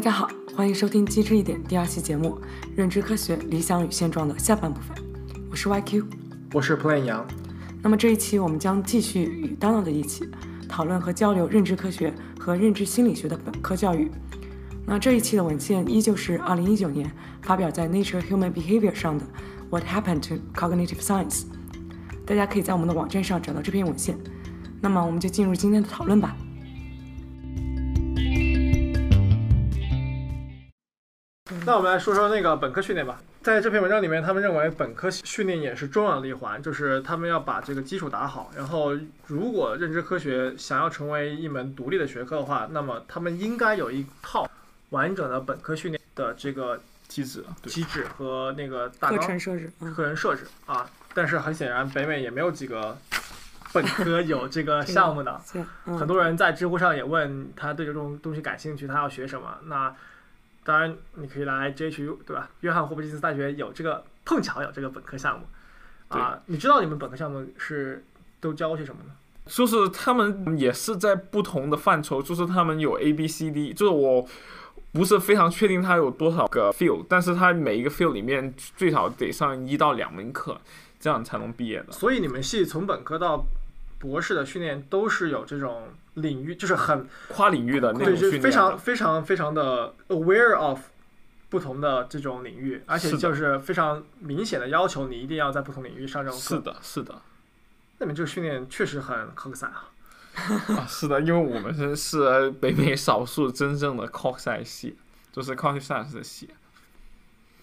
大家好，欢迎收听《机智一点》第二期节目《认知科学理想与现状》的下半部分。我是 YQ，我是 Plain 杨。那么这一期我们将继续与 Donald 一起讨论和交流认知科学和认知心理学的本科教育。那这一期的文献依旧是2019年发表在《Nature Human Behavior》上的《What Happened to Cognitive Science》。大家可以在我们的网站上找到这篇文献。那么我们就进入今天的讨论吧。那我们来说说那个本科训练吧。在这篇文章里面，他们认为本科训练也是重要的一环，就是他们要把这个基础打好。然后，如果认知科学想要成为一门独立的学科的话，那么他们应该有一套完整的本科训练的这个机制、机制和那个大课程设置、课程设置啊。但是很显然，北美也没有几个本科 有这个项目的。很多人在知乎上也问他对这种东西感兴趣，他要学什么？那当然，你可以来 JHU 对吧？约翰霍普金斯大学有这个，碰巧有这个本科项目啊。你知道你们本科项目是都教些什么呢？就是他们也是在不同的范畴，就是他们有 A、B、C、D，就是我不是非常确定他有多少个 field，但是他每一个 field 里面最少得上一到两门课。这样才能毕业的。所以你们系从本科到博士的训练都是有这种领域，就是很跨领域的那种训练，非常非常非常的 aware of 不同的这种领域，而且就是非常明显的要求你一定要在不同领域上这种课。是的，是的。那么这个训练确实很靠赛啊。啊，是的，因为我们是是北美少数真正的靠赛系，就是靠赛的系。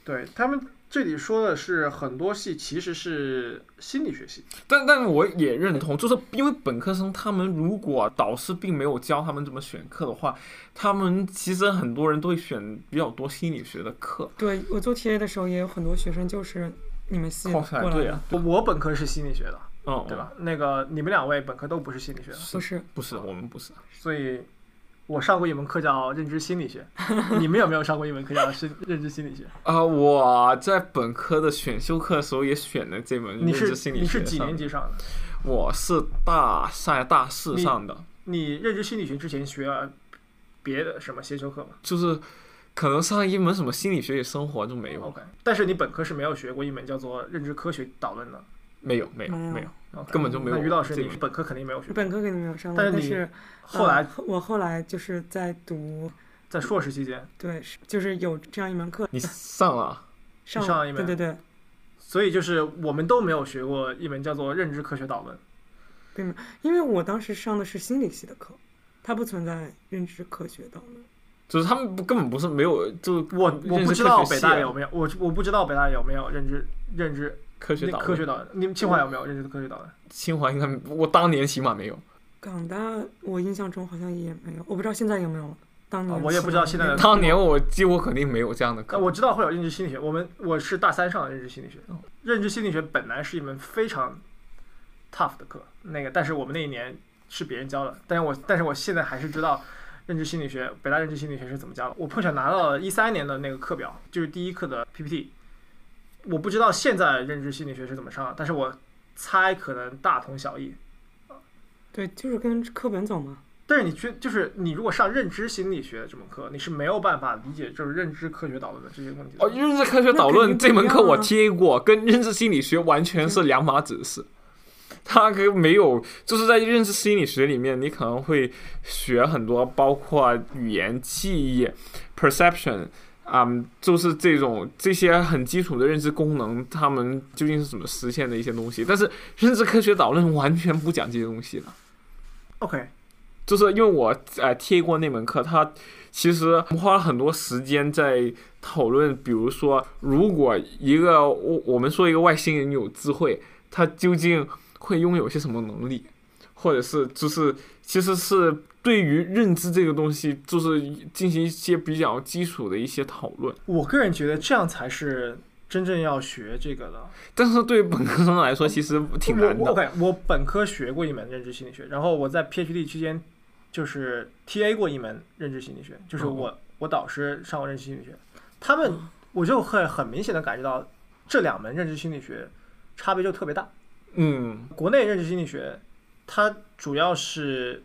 对他们。这里说的是很多系其实是心理学系，但但我也认同，就是因为本科生他们如果导师并没有教他们怎么选课的话，他们其实很多人都会选比较多心理学的课。对我做 TA 的时候，也有很多学生就是你们系过来的。我我本科是心理学的，嗯，对吧？那个你们两位本科都不是心理学的，不是不是我们不是，所以。我上过一门课叫认知心理学，你们有没有上过一门课叫认认知心理学？啊，我在本科的选修课的时候也选了这门认知心理学。你是几年级上的？我是大三、大四上的。你认知心理学之前学了别的什么先修课吗？就是可能上一门什么心理学与生活就没有。OK，但是你本科是没有学过一门叫做认知科学导论的。没有，没有，没有，根本就没有。那于老师，你本科肯定没有学。本科肯定没有上，但是后来我后来就是在读，在硕士期间，对，就是有这样一门课。你上了？上了一门，对对对。所以就是我们都没有学过一门叫做认知科学导论。对吗？因为我当时上的是心理系的课，它不存在认知科学导论。就是他们不根本不是没有，就我我不知道北大有没有，我我不知道北大有没有认知认知。科学导科学导，你们清华有没有认知的科学导论？清华应该，我当年起码没有。港大我印象中好像也没有，我不知道现在有没有。当年我也不知道现在的。当年我几乎肯定没有这样的课。我知道会有认知心理学，我们我是大三上的认知心理学。认知心理学本来是一门非常 tough 的课，那个但是我们那一年是别人教的，但是我但是我现在还是知道认知心理学，北大认知心理学是怎么教的。我碰巧拿到了一三年的那个课表，就是第一课的 PPT。我不知道现在认知心理学是怎么上，但是我猜可能大同小异。对，就是跟课本走嘛。但是你去就是你如果上认知心理学这门课，你是没有办法理解就是认知科学导论的这些问题。哦，认知科学导论这门课我听过，跟认知心理学完全是两码子事。它跟没有，就是在认知心理学里面，你可能会学很多，包括语言、记忆、perception。啊，就是这种这些很基础的认知功能，他们究竟是怎么实现的一些东西？但是认知科学导论完全不讲这些东西的。OK，就是因为我呃贴过那门课，他其实花了很多时间在讨论，比如说，如果一个我我们说一个外星人有智慧，他究竟会拥有些什么能力，或者是就是其实是。对于认知这个东西，就是进行一些比较基础的一些讨论。我个人觉得这样才是真正要学这个的。但是对于本科生来说，其实挺难的。OK，我本科学过一门认知心理学，然后我在 PhD 期间就是 TA 过一门认知心理学，就是我我导师上过认知心理学，他们我就会很明显的感觉到这两门认知心理学差别就特别大。嗯，国内认知心理学它主要是。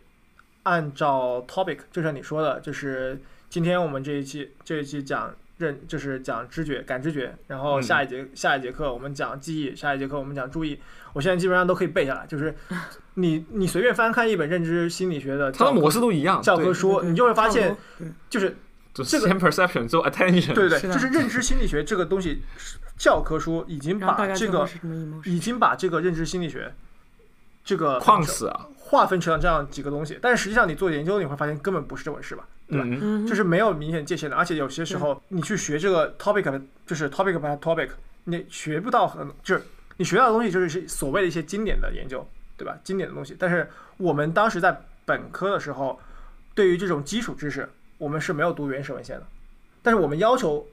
按照 topic，就像你说的，就是今天我们这一期这一期讲认就是讲知觉感知觉，然后嗯下一节、下一节课我们讲记忆，下一节课我们讲注意。我现在基本上都可以背下来，就是 你你随便翻看一本认知心理学的教科它的模式都一样，教科书，你就会发现就是就是这个 perception 之后 attention，对对对，就是 认知心理学这个东西，教科书已经把这个？已经把这个认知心理学这个框死啊，划分成了这样几个东西，但是实际上你做研究你会发现根本不是这回事吧？对吧？就是没有明显界限的，而且有些时候你去学这个 topic，就是 topic by topic，你学不到很，就是你学到的东西就是是所谓的一些经典的研究，对吧？经典的东西。但是我们当时在本科的时候，对于这种基础知识，我们是没有读原始文献的，但是我们要求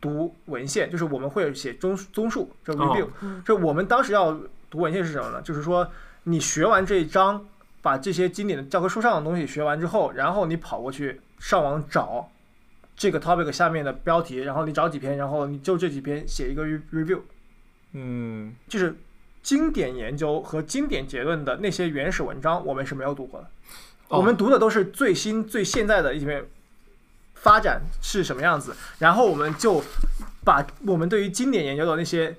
读文献，就是我们会写综综述，就 review，、嗯就我们当时要读文献是什么呢？就是说你学完这一章，把这些经典的教科书上的东西学完之后，然后你跑过去上网找这个 topic 下面的标题，然后你找几篇，然后你就这几篇写一个 re- review，嗯，就是经典研究和经典结论的那些原始文章，我们是没有读过的。哦我们读的都是最新最现在的一篇发展是什么样子，然后我们就把我们对于经典研究的那些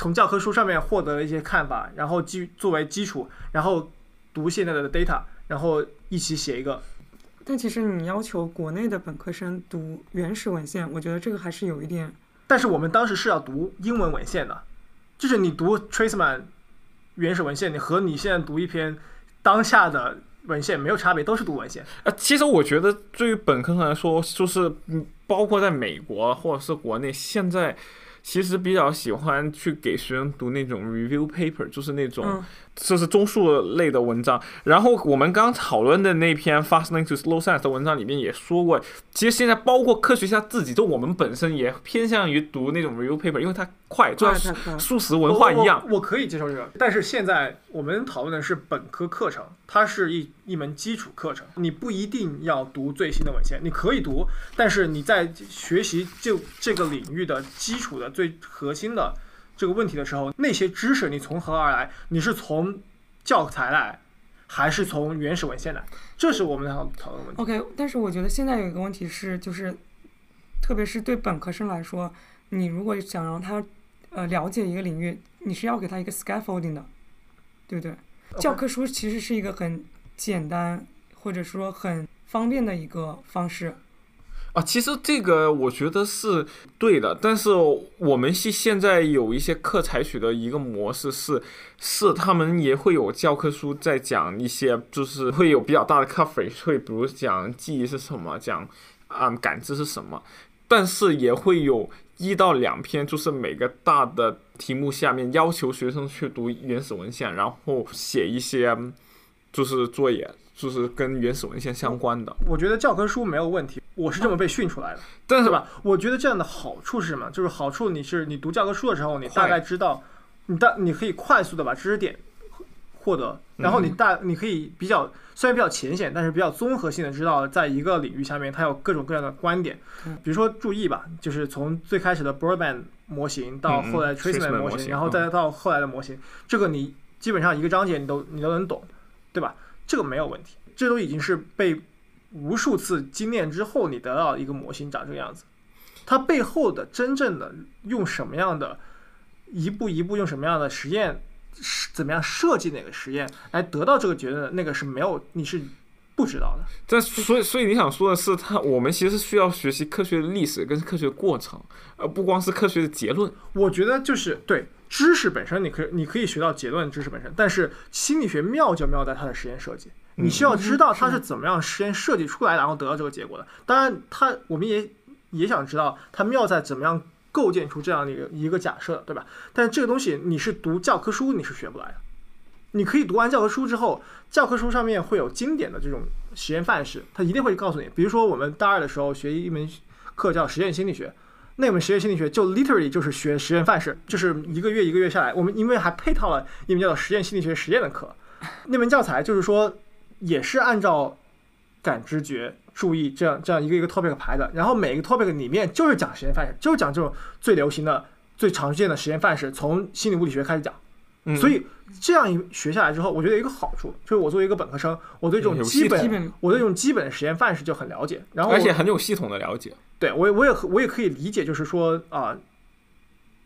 从教科书上面获得了一些看法，然后基作为基础，然后读现在的 data，然后一起写一个。但其实你要求国内的本科生读原始文献，我觉得这个还是有一点，但是我们当时是要读英文文献的，就是你读 Traceman 原始文献，你和你现在读一篇当下的文献没有差别，都是读文献。呃，其实我觉得对于本科生来说，就是嗯，包括在美国或者是国内，现在其实比较喜欢去给学生读那种 review paper，就是那种，就是综述类的文章。然后我们刚讨论的那篇 Fastening to Slow Science 的文章里面也说过，其实现在包括科学家自己，就我们本身也偏向于读那种 review paper，因为它快，就快像。素食文化一样。我我我可以接受这个，但是现在我们讨论的是本科课程，它是一一门基础课程，你不一定要读最新的文献，你可以读，但是你在学习就这个领域的基础的最核心的这个问题的时候，那些知识你从何而来？你是从教材来，还是从原始文献来？这是我们要讨论的问题。OK，但是我觉得现在有一个问题是，就是特别是对本科生来说，你如果想让他呃了解一个领域，你是要给他一个 scaffolding 的，对不对？教科书其实是一个很简单或者说很方便的一个方式。啊，其实这个我觉得是对的，但是我们系现在有一些课采取的一个模式是，是他们也会有教科书在讲一些，就是会有比较大的 coverage，会比如讲记忆是什么，讲啊、感知是什么，但是也会有一到两篇，就是每个大的题目下面要求学生去读原始文献，然后写一些就是作业，就是跟原始文献相关的，我觉得教科书没有问题，我是这么被训出来的。但是对吧？我觉得这样的好处是什么？就是好处你是你读教科书的时候，你大概知道，你大你可以快速的把知识点获得，然后你大你可以比较虽然比较浅显，但是比较综合性的知道，在一个领域下面它有各种各样的观点嗯。比如说注意吧，就是从最开始的 Broadband 模型到后来 Traceman Traceman 模型，模型然后再到后来的模型，这个你基本上一个章节你都你都能懂，对吧？这个没有问题，这都已经是被无数次精炼之后，你得到一个模型长这个样子。它背后的真正的用什么样的一步一步用什么样的实验，是怎么样设计哪个实验来得到这个结论，那个是没有你是不知道的。但所以，所以你想说的是，他我们其实需要学习科学的历史跟科学过程，而不光是科学的结论。我觉得就是对知识本身，你可以你可以学到结论知识本身，但是心理学妙就妙在它的实验设计。你需要知道它是怎么样实验设计出来，然后得到这个结果的。当然，它我们也也想知道它妙在怎么样构建出这样的一个一个假设，对吧？但是这个东西你是读教科书你是学不来的。你可以读完教科书之后，教科书上面会有经典的这种实验范式，它一定会告诉你。比如说我们大二的时候学一门课叫实验心理学，那门实验心理学就 literally 就是学实验范式，就是一个月一个月下来，我们因为还配套了一门叫做实验心理学实验的课，那门教材就是说也是按照感知觉、注意这样这样一个一个 topic 排的，然后每一个 topic 里面就是讲实验范式，就是讲这种最流行的、最常见的实验范式，从心理物理学开始讲。嗯所以这样一学下来之后，我觉得有一个好处，就是我作为一个本科生，我对这种基本基本我对这种基本的实验范式就很了解，然后而且很有系统的了解。对我也我也我也可以理解，就是说啊、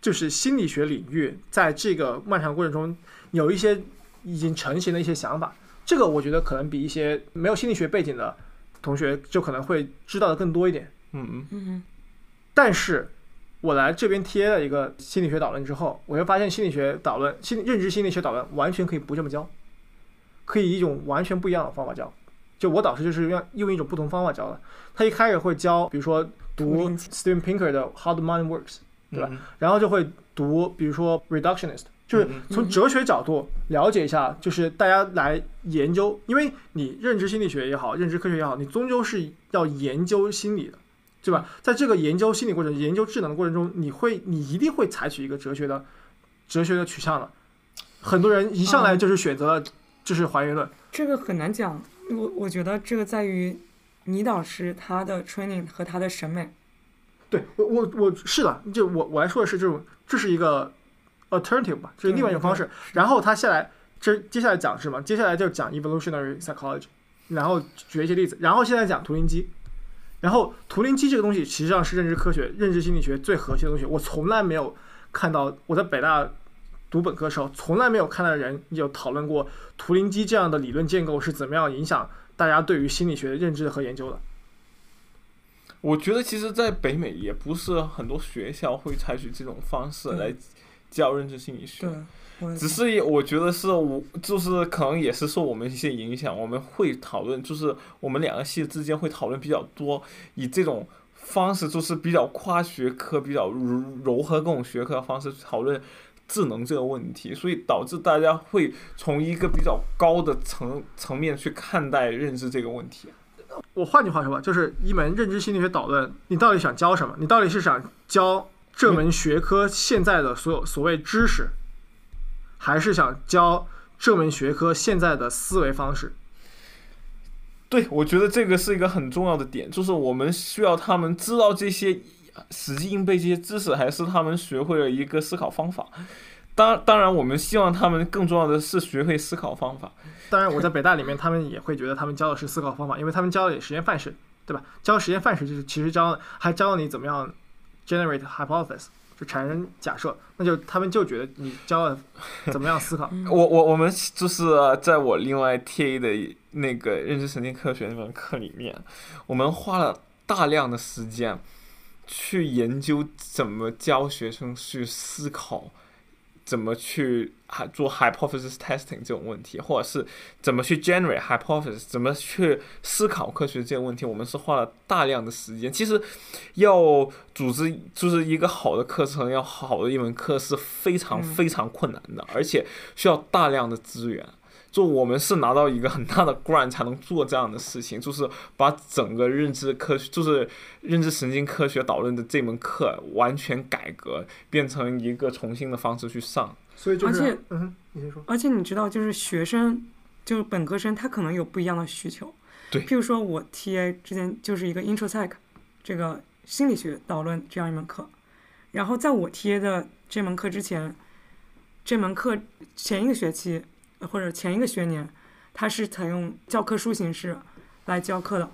就是心理学领域在这个漫长过程中有一些已经成型的一些想法，这个我觉得可能比一些没有心理学背景的同学就可能会知道的更多一点。嗯嗯，嗯但是我来这边贴了一个心理学导论之后，我就发现心理学导论、心理认知心理学导论完全可以不这么教，可以以一种完全不一样的方法教。就我导师就是用用一种不同方法教的，他一开始会教，比如说读 Steven Pinker 的《How the Mind Works》，对吧嗯？然后就会读，比如说 reductionist，就是嗯从哲学角度了解一下，就是大家来研究，因为你认知心理学也好，认知科学也好，你终究是要研究心理的，对吧？在这个研究心理过程、研究智能的过程中，你会，你一定会采取一个哲学的哲学的取向的。很多人一上来就是选择了就是还原论，这个很难讲。我我觉得这个在于倪导师他的 training 和他的审美。对我我我是的，就我我来说的是这种，这是一个 alternative 吧，这是另外一种方式。然后他下来，这接下来讲是什么？接下来就讲 evolutionary psychology，然后举一些例子，然后现在讲图灵机。然后图灵机这个东西实际上是认知科学、认知心理学最核心的东西。我从来没有看到我在北大读本科的时候，从来没有看到人有讨论过图灵机这样的理论建构是怎么样影响大家对于心理学认知和研究的。我觉得其实，在北美也不是很多学校会采取这种方式来来教认知心理学对。，只是我觉得是我就是可能也是受我们一些影响，我们会讨论，就是我们两个系之间会讨论比较多，以这种方式就是比较跨学科、比较柔柔和各种学科的方式讨论智能这个问题，所以导致大家会从一个比较高的层层面去看待认知这个问题。我换句话说吧，就是一门认知心理学导论，你到底想教什么？你到底是想教这门学科现在的所有所谓知识，还是想教这门学科现在的思维方式？对，我觉得这个是一个很重要的点，就是我们需要他们知道这些死记硬背这些知识，还是他们学会了一个思考方法。当当然，我们希望他们更重要的是学会思考方法。当然，我在北大里面，他们也会觉得他们教的是思考方法，因为他们教的也实验范式，对吧？教实验范式就是其实教还教你怎么样 generate hypothesis，就产生假设，那就他们就觉得你教了怎么样思考。嗯 我我我们就是呃在我另外 TA 的那个认知神经科学那门课里面，我们花了大量的时间去研究怎么教学生去思考，怎么去还做 hypothesis testing 这种问题，或者是怎么去 generate hypothesis，怎么去思考科学这些问题，我们是花了大量的时间。其实要组织就是一个好的课程，要好的一门课是非常嗯非常困难的，而且需要大量的资源。就我们是拿到一个很大的 grant 才能做这样的事情，就是把整个认知科学，就是认知神经科学导论的这门课完全改革，变成一个重新的方式去上。所以就是而且，嗯，你先说。而且你知道，就是学生，就是本科生，他可能有不一样的需求。对譬如说我 TA 之前就是一个 intro psych 这个心理学导论这样一门课，然后在我 TA 的这门课之前，这门课前一个学期呃或者前一个学年，它是采用教科书形式来教课的，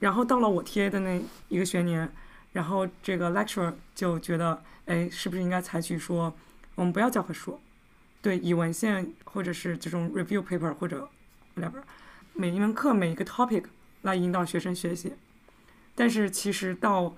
然后到了我 TA 的那一个学年，然后这个 lecturer 就觉得，哎，是不是应该采取说，我们不要教科书，对，以文献或者是这种 review paper 或者 whatever，每一门课每一个 topic 来引导学生学习。但是其实到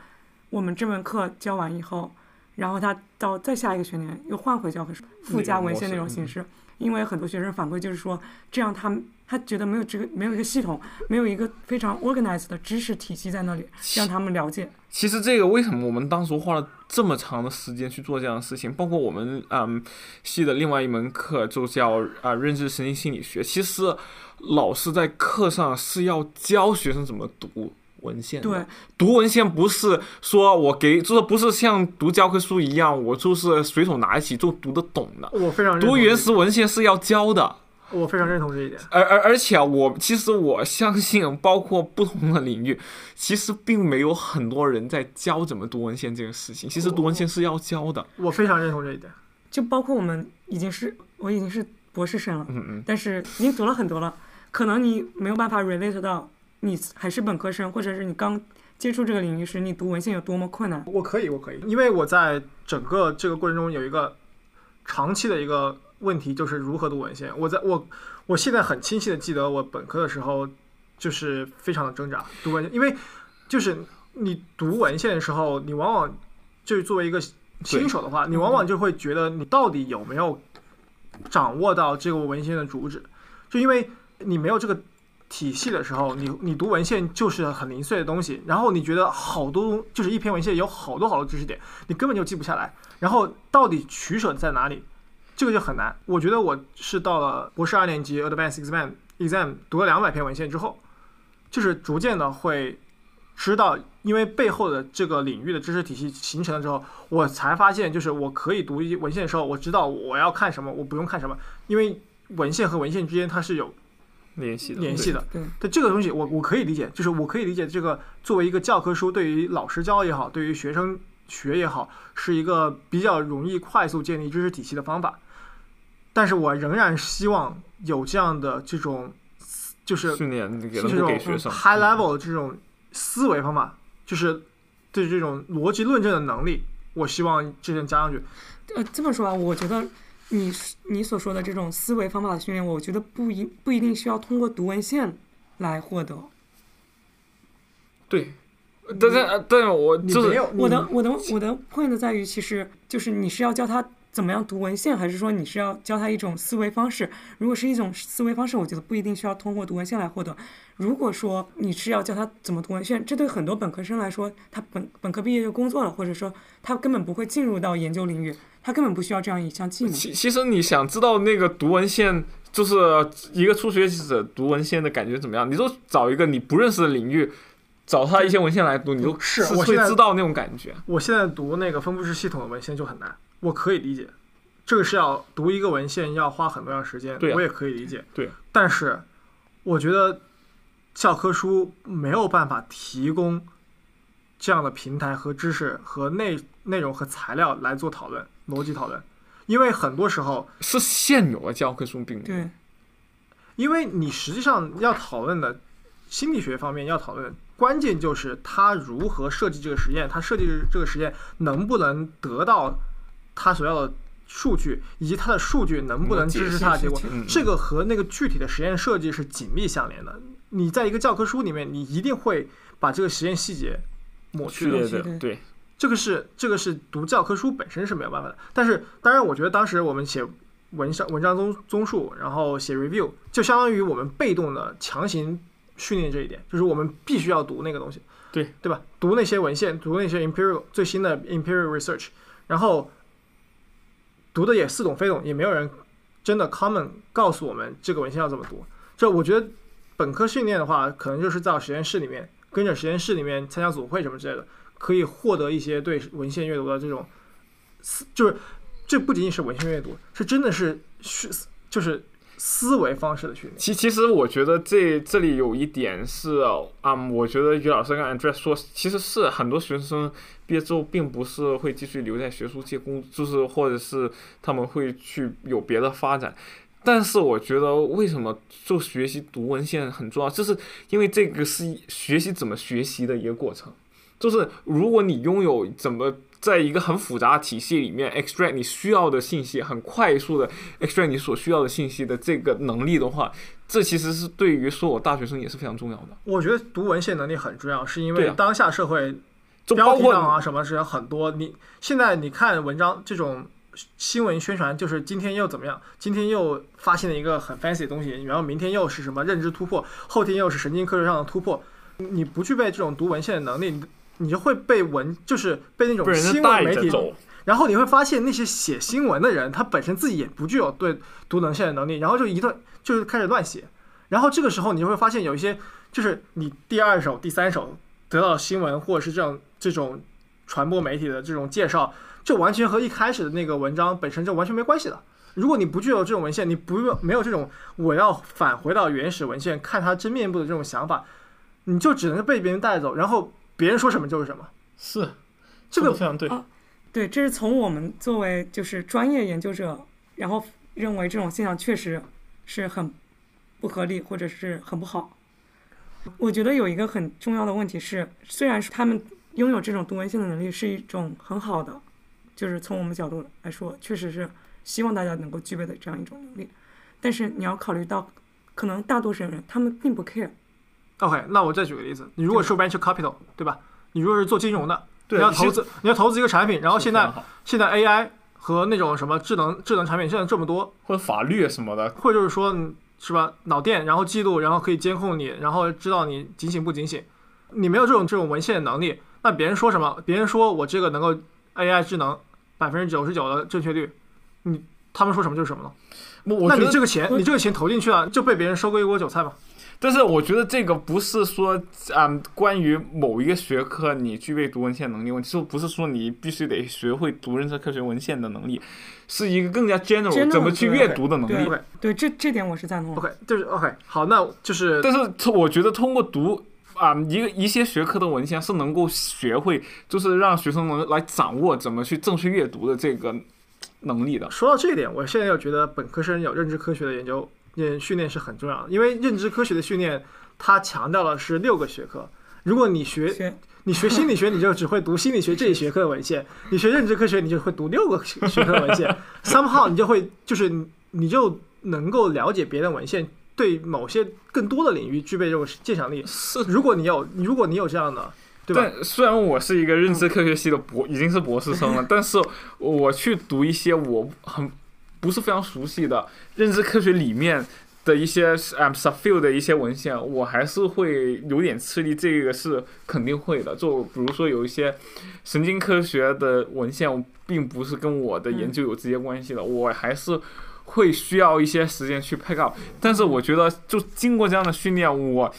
我们这门课教完以后，然后他到再下一个学年又换回教科书附加文献那种形式，因为很多学生反馈就是说，这样他他觉得没有这个没有一个系统，没有一个非常 organized 的知识体系在那里让他们了解。其实这个为什么我们当时花了这么长的时间去做这样的事情？包括我们嗯系的另外一门课就叫啊、认知神经心理学。其实老师在课上是要教学生怎么读文献。对，读文献不是说我给，就是不是像读教科书一样，我就是随手拿起就读得懂的。我非常认同读原始文献是要教的。我非常认同这一点。而而而且啊我其实我相信，包括不同的领域，其实并没有很多人在教怎么读文献这个事情。其实读文献是要教的。我非常认同这一点。就包括我们已经是我已经是博士生了，嗯嗯，但是已经读了很多了，可能你没有办法 relate 到你还是本科生，或者是你刚接触这个领域时，你读文献有多么困难。我可以，我可以，因为我在整个这个过程中有一个长期的一个问题，就是如何读文献。我在我我现在很清晰的记得，我本科的时候就是非常的挣扎读文献，因为就是你读文献的时候，你往往就是作为一个新手的话，你往往就会觉得你到底有没有掌握到这个文献的主旨，就因为你没有这个体系的时候，你你读文献就是很零碎的东西，然后你觉得好多就是一篇文献有好多好多知识点，你根本就记不下来，然后到底取舍在哪里，这个就很难。我觉得我是到了博士二年级 Advanced Exam Exam 读了两百篇文献之后，就是逐渐的会知道，因为背后的这个领域的知识体系形成了之后，我才发现，就是我可以读一文献的时候，我知道我要看什么，我不用看什么，因为文献和文献之间它是有联系的，联系的。对，对这个东西我，我可以理解，就是我可以理解这个作为一个教科书，对于老师教也好，对于学生学也好，是一个比较容易快速建立知识体系的方法。但是我仍然希望有这样的这种，就是训练给这种 high level 的这种思维方法，就是对这种逻辑论证的能力，我希望这些加上去。呃，这么说啊，我觉得你你所说的这种思维方法的训练，我觉得不一不一定需要通过读文献来获得。对，但是呃但是我就是你我的我的我的 point 在于，其实就是你是要教他怎么样读文献，还是说你是要教他一种思维方式？如果是一种思维方式，我觉得不一定需要通过读文献来获得。如果说你是要教他怎么读文献，这对很多本科生来说，他本本科毕业就工作了，或者说他根本不会进入到研究领域，他根本不需要这样一项技能。其其实你想知道那个读文献，就是一个初学者读文献的感觉怎么样，你就找一个你不认识的领域，找他一些文献来读，你就是会我现在知道那种感觉。我现在读那个分布式系统的文献就很难，我可以理解，这个是要读一个文献要花很多长时间，对啊我也可以理解。对，但是我觉得教科书没有办法提供这样的平台和知识和内内容和材料来做讨论、逻辑讨论，因为很多时候，是现有的教科书并没有。对，因为你实际上要讨论的心理学方面要讨论关键就是他如何设计这个实验，他设计这个实验能不能得到他所要的数据，以及他的数据能不能支持他的结果。嗯，这个和那个具体的实验设计是紧密相连的。你在一个教科书里面，你一定会把这个实验细节抹去的。对对对，这个是这个是读教科书本身是没有办法的。但是当然，我觉得当时我们写文章文章综综述，然后写 review，就相当于我们被动的强行训练这一点，就是我们必须要读那个东西，对对吧？读那些文献，读那些 empirical 最新的 empirical research，然后读的也似懂非懂，也没有人真的 common 告诉我们这个文献要怎么读。这我觉得本科训练的话，可能就是在实验室里面跟着实验室里面参加组会什么之类的，可以获得一些对文献阅读的这种思，就是这不仅仅是文献阅读，是真的是是就是思维方式的训练。其其实我觉得这这里有一点是，嗯，我觉得于老师跟 Andreas 说，其实是很多学生毕业之后并不是会继续留在学术界工，就是或者是他们会去有别的发展。但是我觉得为什么做学习读文献很重要，就是因为这个是学习怎么学习的一个过程。就是如果你拥有怎么在一个很复杂的体系里面 extract 你需要的信息，很快速的 extract 你所需要的信息的这个能力的话，这其实是对于所有大学生也是非常重要的。我觉得读文献能力很重要，是因为当下社会就包括标题党啊什么是很多。你现在你看文章这种新闻宣传，就是今天又怎么样，今天又发现了一个很 fancy 的东西，然后明天又是什么认知突破，后天又是神经科学上的突破。你不具备这种读文献的能力，你你就会被文就是被那种新闻媒体。然后你会发现那些写新闻的人，他本身自己也不具有对读文献的能力，然后就一顿就是开始乱写。然后这个时候你就会发现有一些就是你第二手、第三手得到新闻，或者是这种这种传播媒体的这种介绍，这完全和一开始的那个文章本身就完全没关系的。如果你不具有这种文献，你不用没有这种我要返回到原始文献看它真面目的这种想法，你就只能被别人带走，然后别人说什么就是什么。是这个非常对啊对，这是从我们作为就是专业研究者，然后认为这种现象确实是很不合理或者是很不好。我觉得有一个很重要的问题是，虽然是他们拥有这种读文献的能力是一种很好的，就是从我们角度来说，确实是希望大家能够具备的这样一种能力，但是你要考虑到，可能大多数人他们并不 care。OK，那我再举个例子，你如果是 venture capital，对吧？你如果是做金融的，你要投资，你要投资一个产品，然后现在现在 AI 和那种什么智能智能产品现在这么多，或者法律什么的，或者就是说嗯是吧，脑电，然后记录，然后可以监控你，然后知道你警醒不警醒。你没有这种这种文献能力，那别人说什么？别人说我这个能够 AI 智能百分之九十九的正确率，你他们说什么就是什么了。那我我觉得你这个钱，你这个钱投进去了，就被别人收割一锅韭菜嘛？但是我觉得这个不是说，嗯，关于某一个学科你具备读文献能力问题，就不是说你必须得学会读认知科学文献的能力，是一个更加 general, 怎么去阅读的能力。对，这这点我是赞同的。OK，就是 OK，好，那就是但是通我觉得通过读啊、一个一些学科的文献是能够学会，就是让学生能来掌握怎么去正确阅读的这个能力的。说到这一点，我现在又觉得本科生有认知科学的研究也训练是很重要的，因为认知科学的训练它强调的是六个学科。如果你学学你学心理学，你就只会读心理学这一学科的文献；你学认知科学，你就会读六个学学科的文献。somehow 你就会就是你你就能够了解别的文献，对某些更多的领域具备这种鉴赏力。是，如果你有如果你有这样的，对吧？但虽然我是一个认知科学系的博，已经是博士生了，但是我去读一些我很不是非常熟悉的认知科学里面的一些嗯 subfield 的一些文献，我还是会有点吃力。这个是肯定会的。就比如说有一些神经科学的文献，并不是跟我的研究有直接关系的，我还是。会需要一些时间去 pick up，但是我觉得就经过这样的训练，我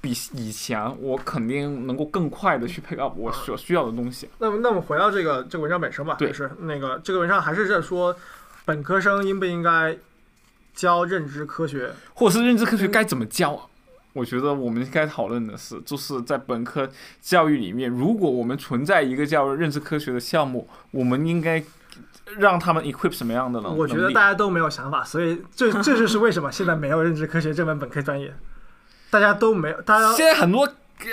比以前我肯定能够更快的去 pick up 我所需要的东西。那么，那么回到这个这个文章本身吧，对就是那个这个文章还是在说，本科生应不应该教认知科学？或者是认知科学该怎么教啊？我觉得我们应该讨论的是，就是在本科教育里面，如果我们存在一个叫认知科学的项目，我们应该让他们 equip 什么样的呢我觉得大家都没有想法，所以这这就是为什么现在没有认知科学这门本科专业，大家都没有，大家现在很多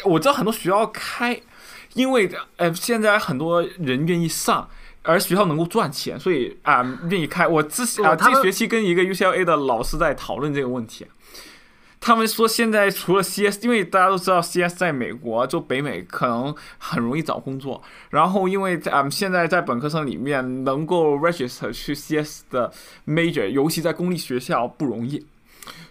我知道很多学校开，因为呃现在很多人愿意上。而学校能够赚钱，所以啊、愿意开。我之啊、哦他们这学期跟一个 UCLA 的老师在讨论这个问题。他们说现在除了 CS，因为大家都知道 CS 在美国就北美可能很容易找工作，然后因为啊、嗯现在在本科生里面能够 register 去 CS 的 major，尤其在公立学校不容易。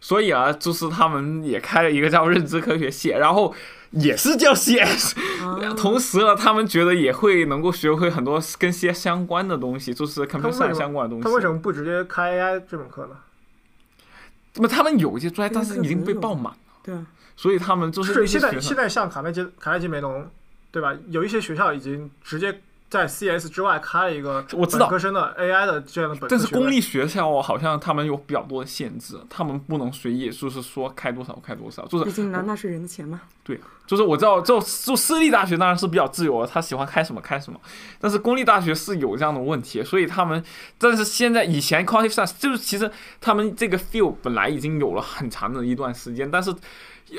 所以啊，就是他们也开了一个叫认知科学系，然后也是叫 CS，啊 同时呢，他们觉得也会能够学会很多跟 CS 相关的东西，就是 computer 相关的东西。他为什么不直接开 AI 这门课呢？那么他们有一些专业，但是已经被爆满了，对啊，所以他们就是现在现在像卡耐基卡耐基梅隆，对吧？有一些学校已经直接在 CS 之外开了一个我知道本科生的 AI 的这样的本科但是公立学校好像他们有比较多的限制，他们不能随意就是说开多少开多少，就是毕竟拿纳税人的钱嘛。对就是我知道，就就私立大学当然是比较自由的，他喜欢开什么开什么。但是公立大学是有这样的问题，所以他们，但是现在以前 qualitative science 就是其实他们这个 field 本来已经有了很长的一段时间，但是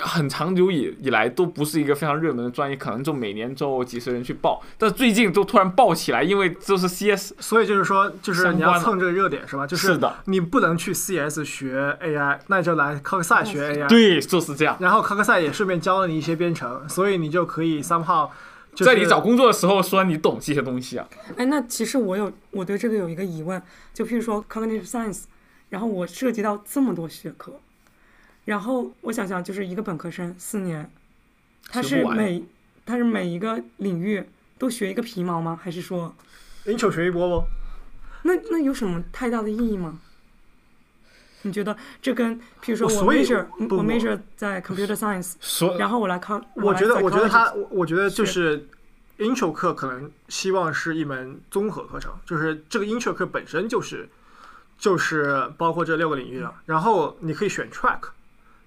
很长久以以来都不是一个非常热门的专业，可能就每年就几十人去报，但最近都突然爆起来，因为就是 CS 所以就是说，就是你要蹭这个热点是吧？就是的，你不能去 CS 学 AI，那你就来科克赛学 AI。对，就是这样。然后科克赛也顺便教了你一些编程，所以你就可以 somehow 就是在你找工作的时候说你懂这些东西啊，哎，那其实我有我对这个有一个疑问，就譬如说 cognitive science，然后我涉及到这么多学科，然后我想想，就是一个本科生四年，他是每他是每一个领域都学一个皮毛吗？还是说 intro 学一波不？那那有什么太大的意义吗？你觉得这跟譬如说我 major 不我 major 在 computer science，说然后我来考，我觉得，我觉得他，我我觉得就是 intro 课可能希望是一门综合课程，就是这个 intro 课本身就是就是包括这六个领域的，然后你可以选 track，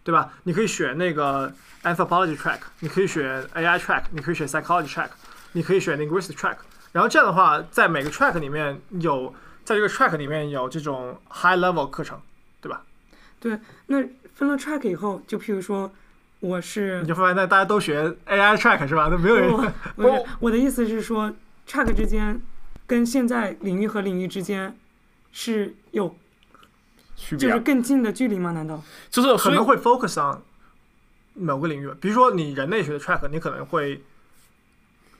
对吧？你可以选那个 anthropology track，你可以选 AI track，你可以选 psychology track，你可以选 linguistic track。然后这样的话，在每个 track 里面有，在这个 track 里面有这种 high level 课程，对吧？对那分了 track 以后，就譬如说我是你就发现那大家都学 AI track 是吧？那没有人不 不是我的意思是说，track 之间跟现在领域和领域之间是有区别啊就是更近的距离吗？难道？就是可能会 focus on 某个领域，比如说你人类学的 track，你可能会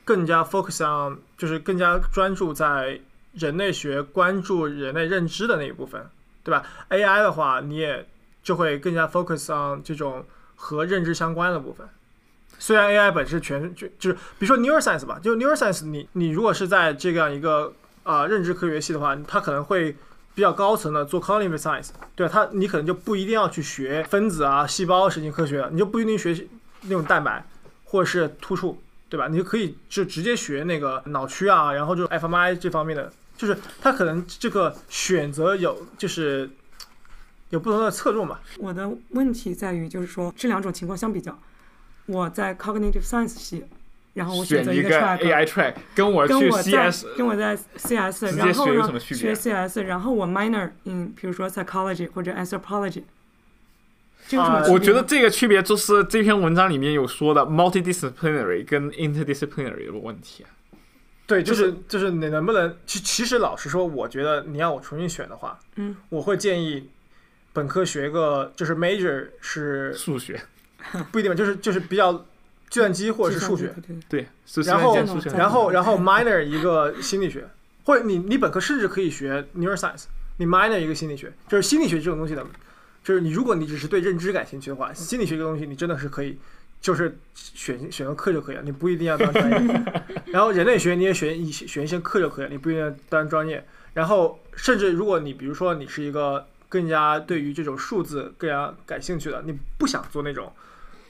更加 focus on，就是更加专注在人类学关注人类认知的那一部分，对吧？AI 的话，你也就会更加 focus on 这种和认知相关的部分。虽然 AI 本身全就就是，比如说 neuroscience 吧，就 neuroscience，你你如果是在这样一个啊、认知科学系的话，它可能会比较高层的做 cognitive science，对吧？它你可能就不一定要去学分子啊、细胞神经科学，你就不一定学那种蛋白或者是突触，对吧？你就可以就直接学那个脑区啊，然后就 fmi 这方面的，就是它可能这个选择有就是有不同的侧重吧。我的问题在于，就是说这两种情况相比较，我在 cognitive science 系，然后我选择一个 track，AI track，跟我去跟我在 CS 跟我在 CS，直接然后学有呢什么区别学 CS，然后我 minor in 比如说 psychology 或者 anthropology，我觉得这个区别就是这篇文章里面有说的 multidisciplinary 跟 interdisciplinary 的问题。对，就是就是你能不能，其其实老实说，我觉得你要我重新选的话，嗯，我会建议本科学个就是 major 是数学，不一定吧，就是就是比较计算机或者是数学，对然后然后然后 minor 一个心理学，或者你你本科甚至可以学 neuroscience，你 minor 一个心理学，就是心理学这种东西的，就是你如果你只是对认知感兴趣的话，心理学这个东西你真的是可以。就是选选个课就可以了，你不一定要当专业。然后人类学你也选一选一些课就可以了，你不一定要当专业。然后甚至如果你比如说你是一个更加对于这种数字更加感兴趣的，你不想做那种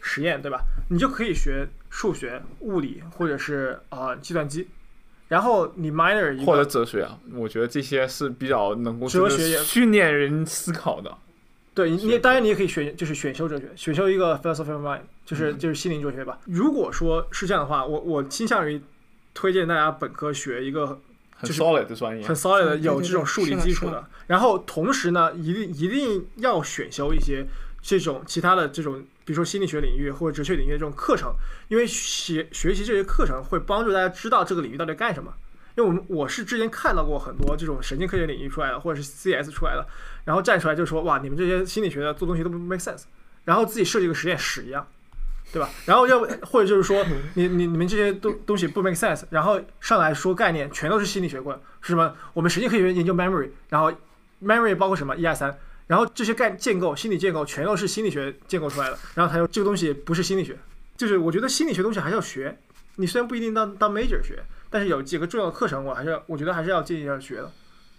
实验，对吧？你就可以学数学、物理或者是啊、呃计算机。然后你 minor 一或者哲学啊，我觉得这些是比较能够哲学训练人思考的。对，你你当然你也可以选，就是选修哲学，选修一个 philosophy of mind，就是嗯就是心灵哲学吧。如果说是这样的话，我我倾向于推荐大家本科学一个很就是 solid 的专业很，solid 的有这种数理基础的，然后同时呢，一定一定要选修一些这种其他的这种，比如说心理学领域或者哲学领域的这种课程，因为学学习这些课程会帮助大家知道这个领域到底干什么。因为我们我是之前看到过很多这种神经科学领域出来的，或者是 CS 出来的，然后站出来就说哇，你们这些心理学的做东西都不 make sense，然后自己设计个实验室一样，对吧？然后要不或者就是说 你你你们这些东东西不 make sense，然后上来说概念全都是心理学过来，是什么？我们神经科学研究 memory，然后 memory 包括什么一二三，然后这些概建构心理建构全都是心理学建构出来的，然后他说这个东西不是心理学，就是我觉得心理学东西还是要学，你虽然不一定当当 major 学，但是有几个重要的课程我还是我觉得还是要建议要学的，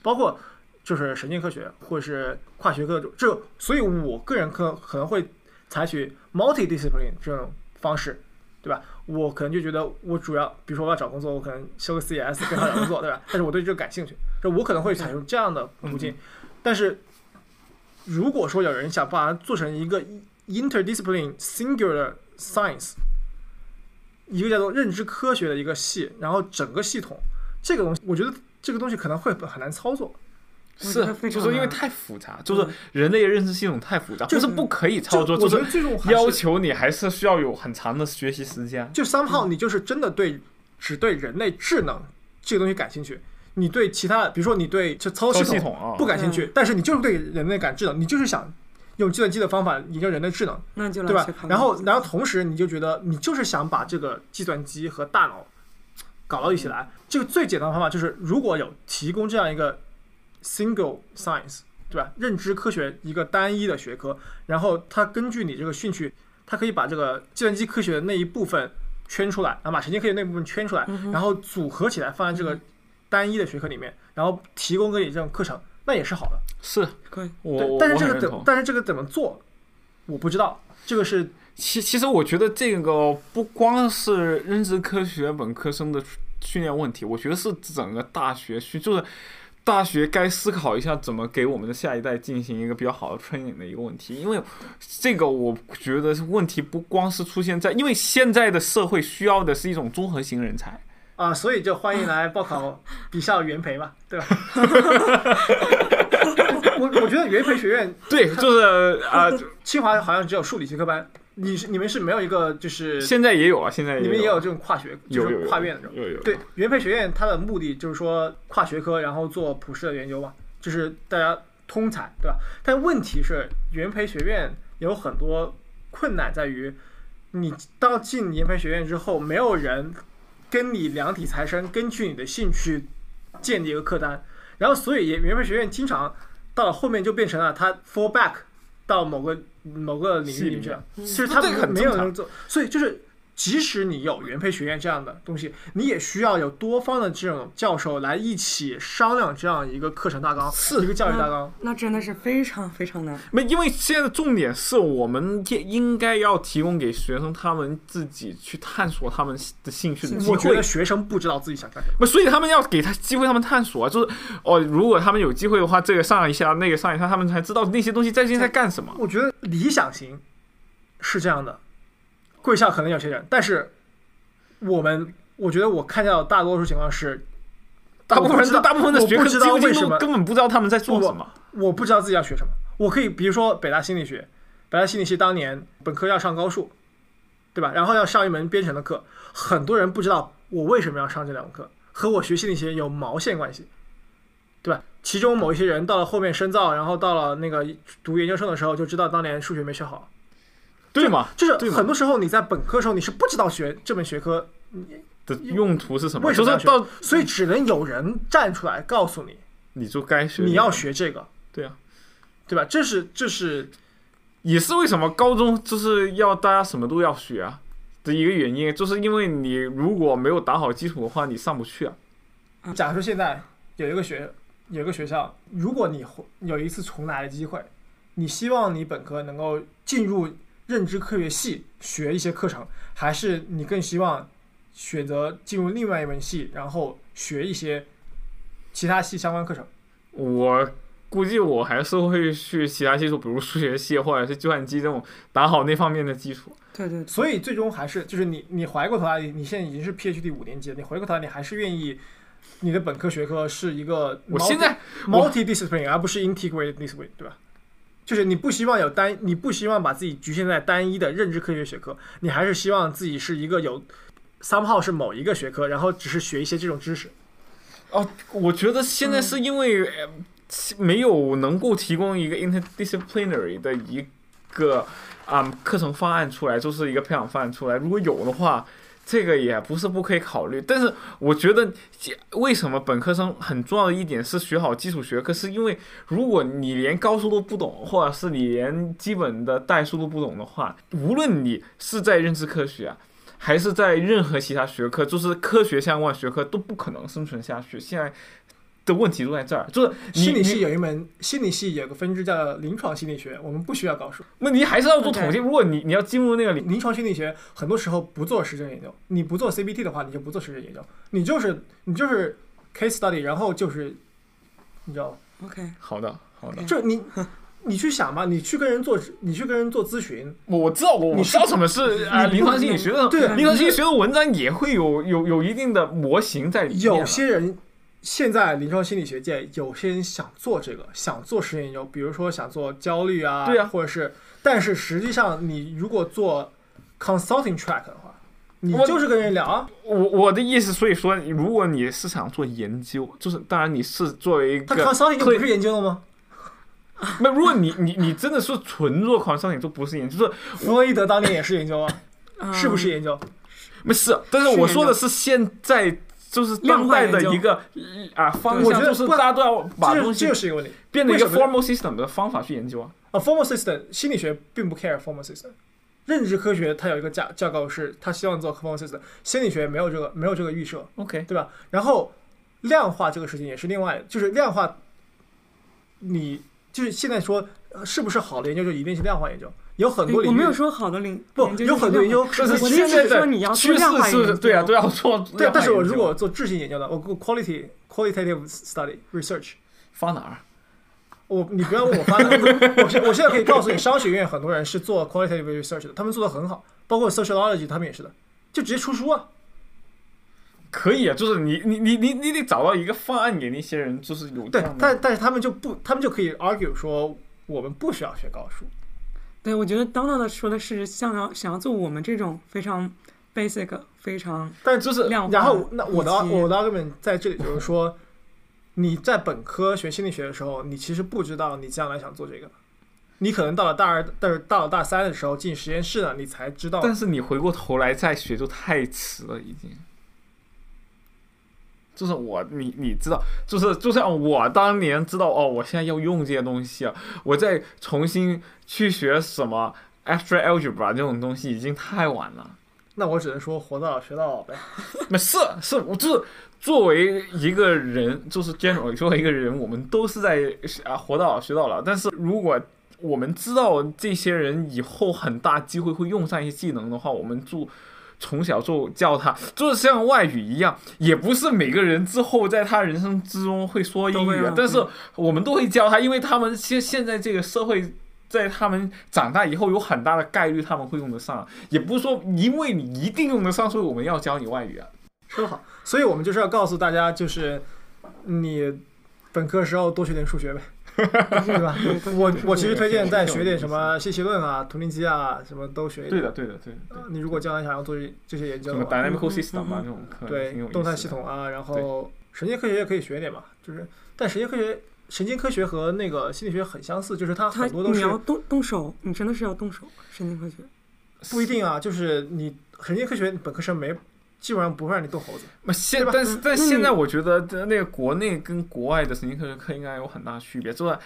包括就是神经科学或者是跨学科这，所以我个人可可能会采取 multidiscipline 这种方式，对吧？我可能就觉得我主要，比如说我要找工作，我可能修个 CS 更好找工作，对吧？但是我对这个感兴趣，就我可能会采用这样的途径。但是如果说有人想把它做成一个 interdiscipline singular science，一个叫做认知科学的一个系，然后整个系统这个东西，我觉得这个东西可能会很难操作。是就是因为太复杂，就是人类认知系统太复杂，就是不可以操作，我觉得就是要求你还是需要有很长的学习时间。就 somehow 你就是真的对只对人类智能这个东西感兴趣，你对其他的，比如说你对这操作系统不感兴趣，但是你就是对人类感知的，你就是想用计算机的方法研究人类智能，那就对吧？然后，然后同时你就觉得你就是想把这个计算机和大脑搞到一起来。这个最简单的方法就是，如果有提供这样一个 single science，对吧？认知科学一个单一的学科，然后它根据你这个兴趣，它可以把这个计算机科学的那一部分圈出来，然后把神经科学那部分圈出来，然后组合起来放在这个单一的学科里面，然后提供给你这种课程，那也是好的。是可以。对我我，但是这个怎但是这个怎么做，我不知道。这个是其其实我觉得这个不光是认知科学本科生的训练问题，我觉得是整个大学需就是大学该思考一下怎么给我们的下一代进行一个比较好的 training 的一个问题，因为这个我觉得问题不光是出现在，因为现在的社会需要的是一种综合型人才。啊，所以就欢迎来报考比校原培嘛，对吧？我我觉得原培学院对，就是 啊、清华好像只有数理学科班，你是你们是没有一个就是现在也有啊，现在你们也有这种跨学，就是跨院的这种。有有对，原培学院它的目的就是说跨学科，然后做普世的研究嘛，就是大家通才，对吧？但问题是，原培学院有很多困难在于，你到进研培学院之后，没有人跟你量体裁身，根据你的兴趣建立一个课单，然后所以原原培学院经常到了后面就变成了它 fall back 到某个某个领域里去了，其实它没有人做，所以就是。即使你有原配学院这样的东西，你也需要有多方的这种教授来一起商量这样一个课程大纲，是一个教育大纲。那真的是非常非常难。没，因为现在的重点是我们也应该要提供给学生他们自己去探索他们的兴趣的机会我觉得。学生不知道自己想干什么。不，所以他们要给他机会，他们探索啊，就是哦，如果他们有机会的话，这个上一下，那个上一下，他们才知道那些东西在现在干什么。我觉得理想型是这样的，贵校可能有些人，但是我们，我觉得我看到大多数情况是，大部分人，大部分的学科我不知道为什么根本不知道他们在做什么。我不知道自己要学什么。我可以，比如说北大心理学，北大心理系当年本科要上高数，对吧？然后要上一门编程的课，很多人不知道我为什么要上这两门课，和我学心理学有毛线关系，对吧？其中某一些人到了后面深造，然后到了那个读研究生的时候，就知道当年数学没学好。对吗？就是很多时候你在本科的时候你是不知道学这门学科的用途是什么？为什么要学就是到所以只能有人站出来告诉你，你就该学，你要。学这个，对啊，对吧？这是这是也是为什么高中就是要大家什么都要学啊的一个原因，就是因为你如果没有打好基础的话，你上不去啊。假如说现在有一个学有一个学校，如果你有一次重来的机会，你希望你本科能够进入认知科学系学一些课程，还是你更希望选择进入另外一门系，然后学一些其他系相关课程？我估计我还是会去其他技术，比如数学系或者是计算机这种打好那方面的基础。对对，所以最终还是就是你你回过头来，你现在已经是 PhD 五年级了，你回过头来你还是愿意你的本科学科是一个 multi, 我现在 multidiscipline 而不是 integrated discipline，对吧？就是你不希望有单，你不希望把自己局限在单一的认知科学学科，你还是希望自己是一个有 somehow 是某一个学科，然后只是学一些这种知识。哦，我觉得现在是因为、呃没有能够提供一个 interdisciplinary 的一个啊、课程方案出来，就是一个培养方案出来。如果有的话，这个也不是不可以考虑。但是我觉得，为什么本科生很重要的一点是学好基础学科，是因为如果你连高数都不懂，或者是你连基本的代数都不懂的话，无论你是在认知科学啊。还是在任何其他学科，就是科学相关学科都不可能生存下去。现在的问题都在这儿，就是心理系有一门心理系有个分支叫临床心理学，我们不需要高数。问题还是要做统计。如果你你要进入那个里，临床心理学很多时候不做实证研究，你不做 CBT 的话，你就不做实证研究，你就是你就是 case study，然后就是你知道吗？OK，好的好的，就你你去想嘛，你去跟人做，你去跟人做咨询，我我知道我你我知道什么是啊、临床心理学的，对临床心理学的文章也会有有有一定的模型在里面。有些人现在临床心理学界有些人想做这个，想做实验研究，比如说想做焦虑啊，对啊或者是，但是实际上你如果做 consulting track 的话，你我就是跟人聊啊，我我的意思，所以说，如果你是想做研究，就是当然你是作为一他个 consulting 就不是研究了吗？那如果你你你真的是纯做 consulting，就不是研究，就是弗洛伊德当年也是研究啊，嗯 是不是？研究？没事，但是我说的是现在就是当代的一个啊方向，就是大家都要把东西是一个问题。变成一个 formal system 的方法去研究啊。啊，formal system 心理学并不 care formal system，认知科学它有一个架架构是，它希望做 formal system，心理学没有这个没有这个预设，OK，对吧？然后量化这个事情也是另外，就是量化，你就是现在说呃是不是好的研究就一定是量化研究，有很多领域我没有说好的领不有很多研究我现在的意思是说你要做趋势量化研究是，对啊，都要做对，但是我如果做质性研究的，我做 quality qualitative study research。放哪儿？我你不要问我发的，我现我现在可以告诉你，商学院很多人是做 qualitative research 的，他们做的很好，包括 sociology 他们也是的，就直接出书啊。可以啊，就是你你你你你得找到一个方案给那些人，就是有对。但但是他们就不，他们就可以 argue 说我们不需要学高数。对，我觉得 Donald 说的是想要想要做我们这种非常 basic、非常但就是然后那我的我的 argument 在这里就是说，你在本科学心理学的时候，你其实不知道你将来想做这个，你可能到了大二，但是到了大三的时候进实验室了，你才知道。但是你回过头来再学就太迟了，已经。就是我，你你知道，就是就像我当年知道哦，我现在要用这些东西啊，我再重新去学什么 abstract algebra 这种东西，已经太晚了。那我只能说活到老学到老呗。那是是，我就是作为一个人，就是 general 作为一个人，我们都是在啊活到老学到老。但是如果我们知道这些人以后很大机会会用上一些技能的话，我们就从小就教他，就是像外语一样，也不是每个人之后在他人生之中会说英语啊但是我们都会教他，因为他们现现在这个社会。在他们长大以后，有很大的概率他们会用得上，也不是说因为你一定用得上，所以我们要教你外语啊。说得好，所以我们就是要告诉大家，就是你本科时候多学点数学呗，对吧？我我其实推荐再学点什么信息论啊、图灵机啊，什么都学一点。对的，对的，对的，对的。你如果将来想要做这这些研究什么的话，dynamical 嗯 system 啊嗯这种课，对动态系统啊，然后神经科学也可以学一点嘛，就是但神经科学、神经科学和那个心理学很相似，就是它很多都是你要动动手，你真的是要动手。神经科学，不一定啊，就是你神经科学本科生没基本上不会让你动猴子。那现但是但嗯现在我觉得的那个国内跟国外的神经科学课应该有很大区别。就在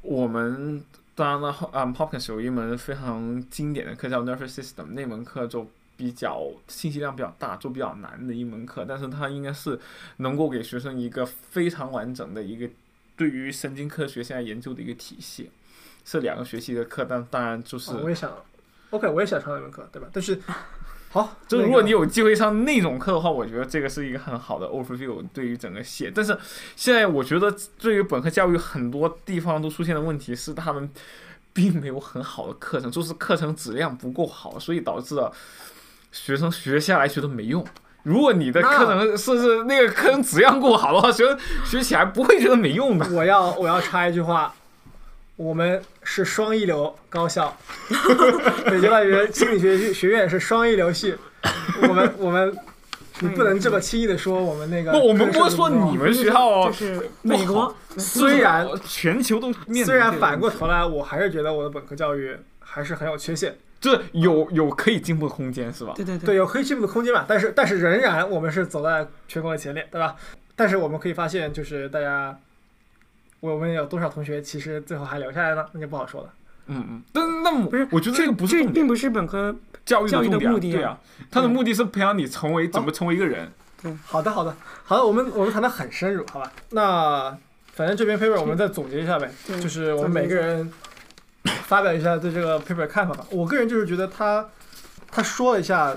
我们当然了，嗯，Hopkins 有一门非常经典的课叫 Nervous System，那门课就比较信息量比较大，就比较难的一门课，但是它应该是能够给学生一个非常完整的一个对于神经科学现在研究的一个体系。是两个学期的课，但当然就是啊我也想，OK，我也想上那门课，对吧？但是好，那个就如果你有机会上那种课的话，我觉得这个是一个很好的 overview 对于整个系。但是现在我觉得对于本科教育很多地方都出现的问题是，他们并没有很好的课程，就是课程质量不够好，所以导致了学生学下来觉得没用。如果你的课程是是那个课程质量够好的话，学生学起来不会觉得没用的。我要我要插一句话，我们是双一流高校，北京大学心理学学院是双一流系，我们 我们你不能这么轻易的说我们那个不，我们不说你们学校哦 就，是美国，虽然全球都面虽然反过头来，我还是觉得我的本科教育还是很有缺陷，就是有有可以进步的空间，是吧？对对对，有可以进步的空间嘛。但是但是仍然我们是走在全国的前列，对吧？但是我们可以发现，就是大家，我们有多少同学其实最后还留下来呢？那就不好说了。嗯嗯，但那么不是我觉得这个不是并不是本科教育教育的目的啊对啊，它的目的是培养你成为怎么成为一个人。好的，好的，好的，我们我们谈的很深入，好吧？那反正这篇 paper 我们再总结一下呗，对就是我们每个人发表一下对这个 paper 的看法吧。我个人就是觉得他他说了一下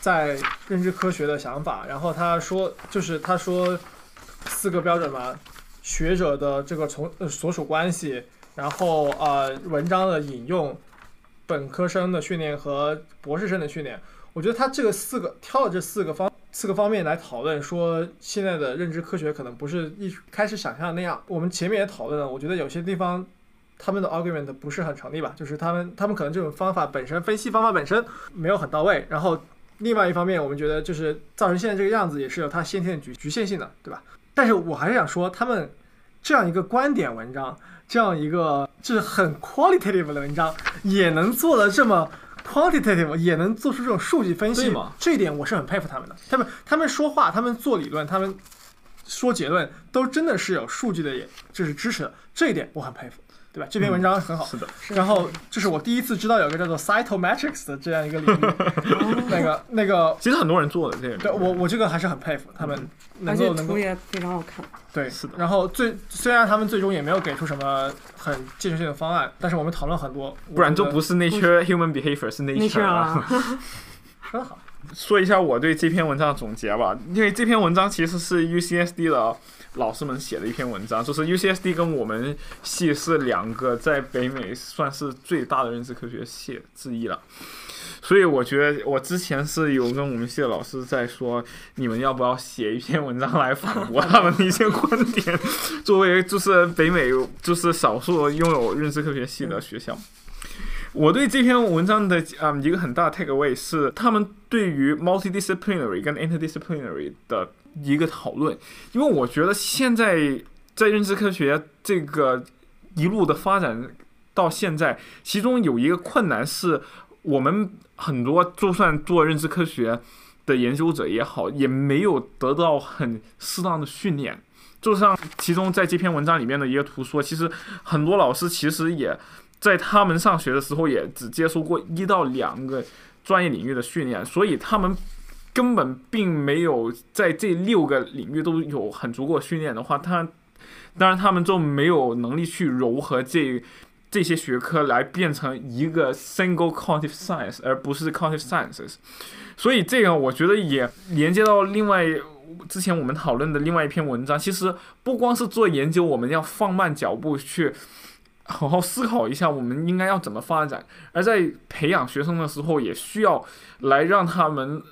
在认知科学的想法，然后他说就是他说四个标准嘛，学者的这个从呃所属关系，然后呃文章的引用，本科生的训练和博士生的训练。我觉得他这个四个挑了这四个方四个方面来讨论，说现在的认知科学可能不是一开始想象的那样。我们前面也讨论了，我觉得有些地方他们的 argument 不是很成立吧，就是他们他们可能这种方法本身分析方法本身没有很到位。然后另外一方面，我们觉得就是造成现在这个样子也是有它先天的局局限性的，对吧？但是我还是想说，他们这样一个观点文章，这样一个就是很 qualitative 的文章，也能做的这么 quantitative，也能做出这种数据分析对嘛，这一点我是很佩服他们的。他们他们说话，他们做理论，他们说结论，都真的是有数据的，也就是支持的，这一点我很佩服，对吧？这篇文章很好。是的，然后就是我第一次知道有个叫做 cytometrics 的这样一个领域，那个那个，其实很多人做的这个。对我我这个还是很佩服他们能而且够能够图也非常好看。对，是的然后最虽然他们最终也没有给出什么很建设性的方案，但是我们讨论很多，不然就不是 nature human behavior，是 nature 啊。啊，得 说得好。说一下我对这篇文章的总结吧，因为这篇文章其实是 UCSD 的老师们写的一篇文章，就是 UCSD 跟我们系是两个在北美算是最大的认知科学系之一了。所以我觉得我之前是有跟我们系的老师在说，你们要不要写一篇文章来反驳他们的一些观点？作为就是北美就是少数拥有认知科学系的学校。我对这篇文章的嗯一个很大的 take away 是他们对于 multidisciplinary 跟 interdisciplinary 的一个讨论，因为我觉得现在在认知科学这个一路的发展到现在，其中有一个困难是我们很多就算做认知科学的研究者也好，也没有得到很适当的训练。就像其中在这篇文章里面的一个图说，其实很多老师其实也。在他们上学的时候，也只接受过一到两个专业领域的训练，所以他们根本并没有在这六个领域都有很足够训练的话，他当然他们就没有能力去糅合这这些学科来变成一个 single cognitive science，而不是 cognitive sciences。所以这个我觉得也连接到另外之前我们讨论的另外一篇文章，其实不光是做研究，我们要放慢脚步去。好好思考一下，我们应该要怎么发展。而在培养学生的时候，也需要来让他们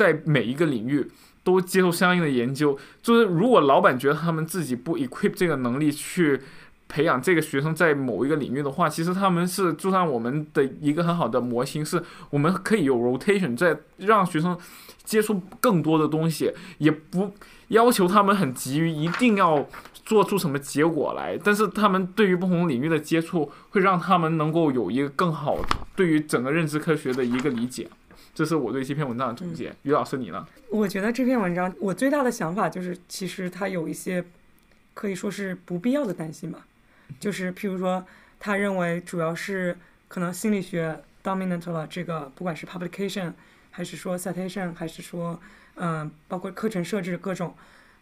在每一个领域都接受相应的研究。就是如果老板觉得他们自己不 equip 这个能力去培养这个学生在某一个领域的话，其实他们是就像我们的一个很好的模型，是我们可以有 rotation，在让学生接触更多的东西，也不要求他们很急于一定要。做出什么结果来？但是他们对于不同领域的接触，会让他们能够有一个更好对于整个认知科学的一个理解。这是我对这篇文章的总结。于老师，你呢？我觉得这篇文章我最大的想法就是，其实它有一些可以说是不必要的担心吧。就是譬如说，他认为主要是可能心理学 dominant 了这个，不管是 publication，还是说 citation，还是说嗯，包括课程设置各种。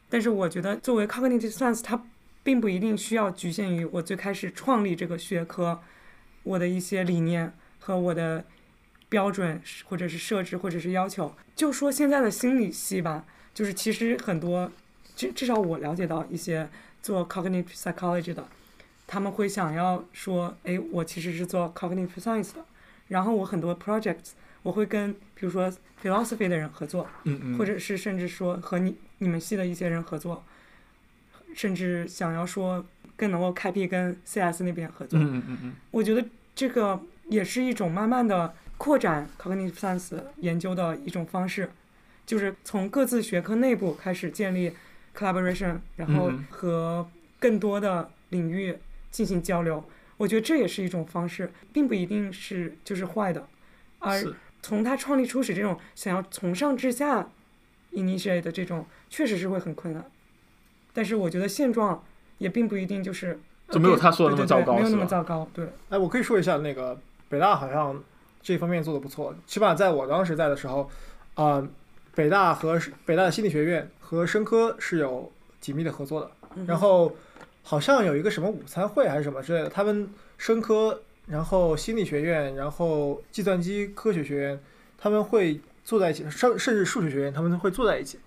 但是我觉得，作为 cognitive science，它并不一定需要局限于我最开始创立这个学科，我的一些理念和我的标准，或者是设置，或者是要求。就说现在的心理系吧，就是其实很多，至至少我了解到一些做 cognitive psychology 的，他们会想要说，哎，我其实是做 cognitive science 的，然后我很多 projects，我会跟比如说 philosophy 的人合作，嗯嗯，或者是甚至说和你。你们系的一些人合作，甚至想要说更能够开辟跟 CS 那边合作。嗯嗯嗯我觉得这个也是一种慢慢的扩展 cognitive science 研究的一种方式，就是从各自学科内部开始建立 collaboration，然后和更多的领域进行交流。我觉得这也是一种方式，并不一定是就是坏的。而从他创立初始这种想要从上至下 initiate 的这种。确实是会很困难，但是我觉得现状也并不一定就是就没有他说的那么糟糕，没有那么糟糕。对，哎，我可以说一下那个北大好像这方面做的不错，起码在我当时在的时候，啊，北大和北大的心理学院和生科是有紧密的合作的。然后好像有一个什么午餐会还是什么之类的，他们生科，然后心理学院，然后计算机科学学院，他们会坐在一起，甚甚至数学学院他们会坐在一起。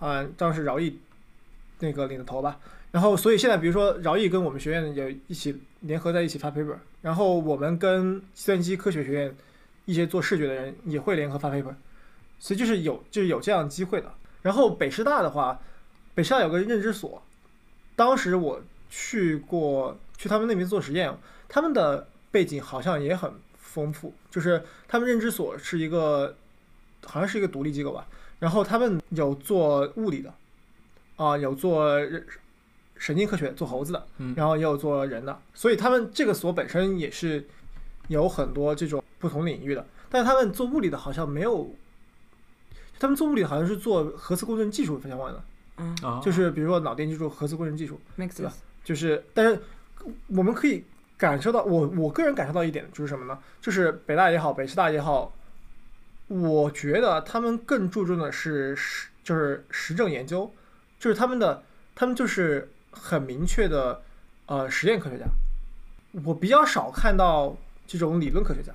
啊，当时饶毅那个领的头吧，然后所以现在比如说饶毅跟我们学院也一起联合在一起发 paper，然后我们跟计算机科学学院一些做视觉的人也会联合发 paper，所以就是有就是有这样机会的。然后北师大的话，北师大有个认知所，当时我去过去他们那边做实验，他们的背景好像也很丰富，就是他们认知所是一个好像是一个独立机构吧。然后他们有做物理的，啊，有做神经科学做猴子的，然后也有做人的，所以他们这个所本身也是有很多这种不同领域的。但是他们做物理的好像没有，他们做物理好像是做核磁共振技术相关的，嗯，就是比如说脑电技术、核磁共振技术，对吧？就是，但是我们可以感受到，我我个人感受到一点就是什么呢？就是北大也好，北师大也好。我觉得他们更注重的是实，就是实证研究，就是他们的，他们就是很明确的，呃，实验科学家。我比较少看到这种理论科学家，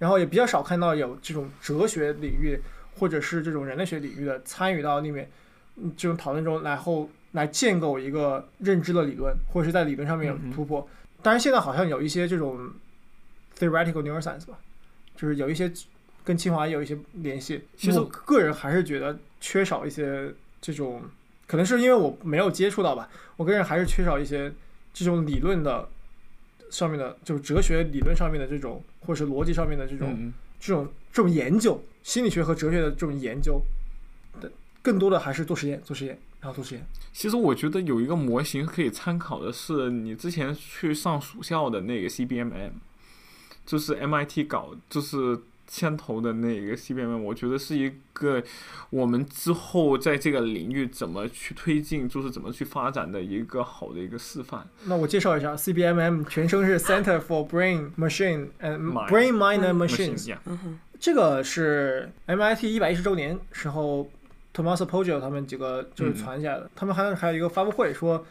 然后也比较少看到有这种哲学领域或者是这种人类学领域的参与到里面这种讨论中，然后来建构一个认知的理论，或者是在理论上面有突破。当然，现在好像有一些这种 theoretical neuroscience 吧。就是有一些跟清华也有一些联系。其实我个人还是觉得缺少一些这种，可能是因为我没有接触到吧，我个人还是缺少一些这种理论的上面的，就是哲学理论上面的这种，或者是逻辑上面的这种、嗯，这种这种研究，心理学和哲学的这种研究的，更多的还是做实验，做实验，然后做实验。其实我觉得有一个模型可以参考的是你之前去上暑校的那个 CBMM，就是 MIT 搞，就是牵头的那个 CBMM，我觉得是一个我们之后在这个领域怎么去推进，就是怎么去发展的一个好的一个示范。那我介绍一下，CBMM 全称是 Center for Brain Machine and Brain Mind and 嗯 Machines。嗯，这个是 MIT 一百一十周年时候，Tommaso Poggio 他们几个就是传下来的。他们还还有一个发布会说，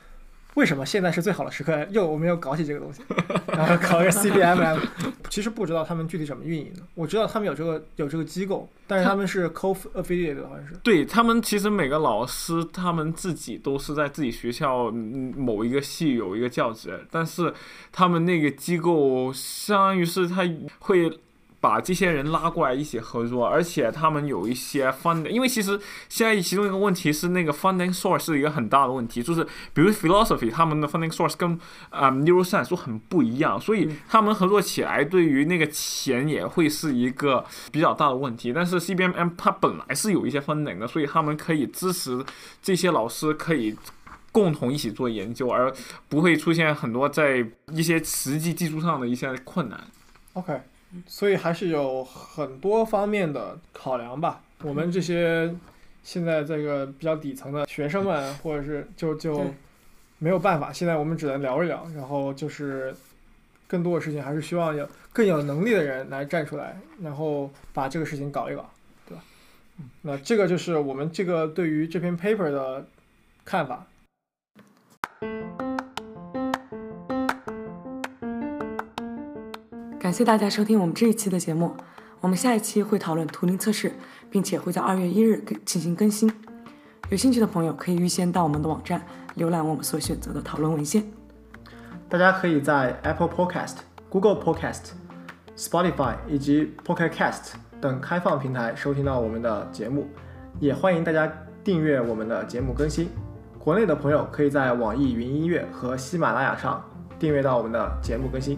为什么现在是最好的时刻？又我们又搞起这个东西，然后搞一个 CBMM。其实不知道他们具体怎么运营的，我知道他们有这个有这个机构，但是他们是 co-affiliated 的，好像是。对他们，其实每个老师他们自己都是在自己学校嗯某一个系有一个教职，但是他们那个机构相当于是他会把这些人拉过来一起合作，而且他们有一些 funding，因为其实现在其中一个问题是那个 funding source 是一个很大的问题，就是比如 philosophy 他们的 funding source 跟啊、neuroscience 很不一样，所以他们合作起来对于那个钱也会是一个比较大的问题。但是 CBMM 它本来是有一些 funding 的，所以他们可以支持这些老师可以。共同一起做研究，而不会出现很多在一些实际技术上的一些困难。OK，所以还是有很多方面的考量吧。我们这些现在这个比较底层的学生们，或者是就就没有办法，现在我们只能聊一聊。然后就是更多的事情还是希望有更有能力的人来站出来，然后把这个事情搞一搞，对吧？那这个就是我们这个对于这篇 paper 的看法。感谢大家收听我们这一期的节目。我们下一期会讨论图灵测试，并且会在二月一日进行更新。有兴趣的朋友可以预先到我们的网站浏览我们所选择的讨论文献。大家可以在 Apple Podcast、Google Podcast、Spotify 以及 Pocket Cast 等开放平台收听到我们的节目，也欢迎大家订阅我们的节目更新。国内的朋友可以在网易云音乐和喜马拉雅上订阅到我们的节目更新。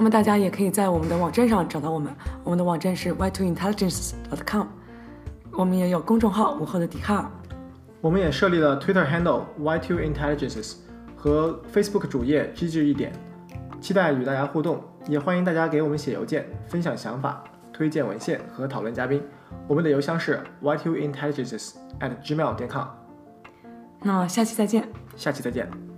那么大家也可以在我们的网站上找到我们，我们的网站是 y2intelligence.com，我们也有公众号“午后的笛卡尔”。我们也设立了 Twitter handle Y2 Intelligences 和 Facebook 主页机智一点，期待与大家互动，也欢迎大家给我们写邮件，分享想法、推荐文献和讨论嘉宾。我们的邮箱是 Y2 Intelligences at gmail 点 com。那下期再见。下期再见。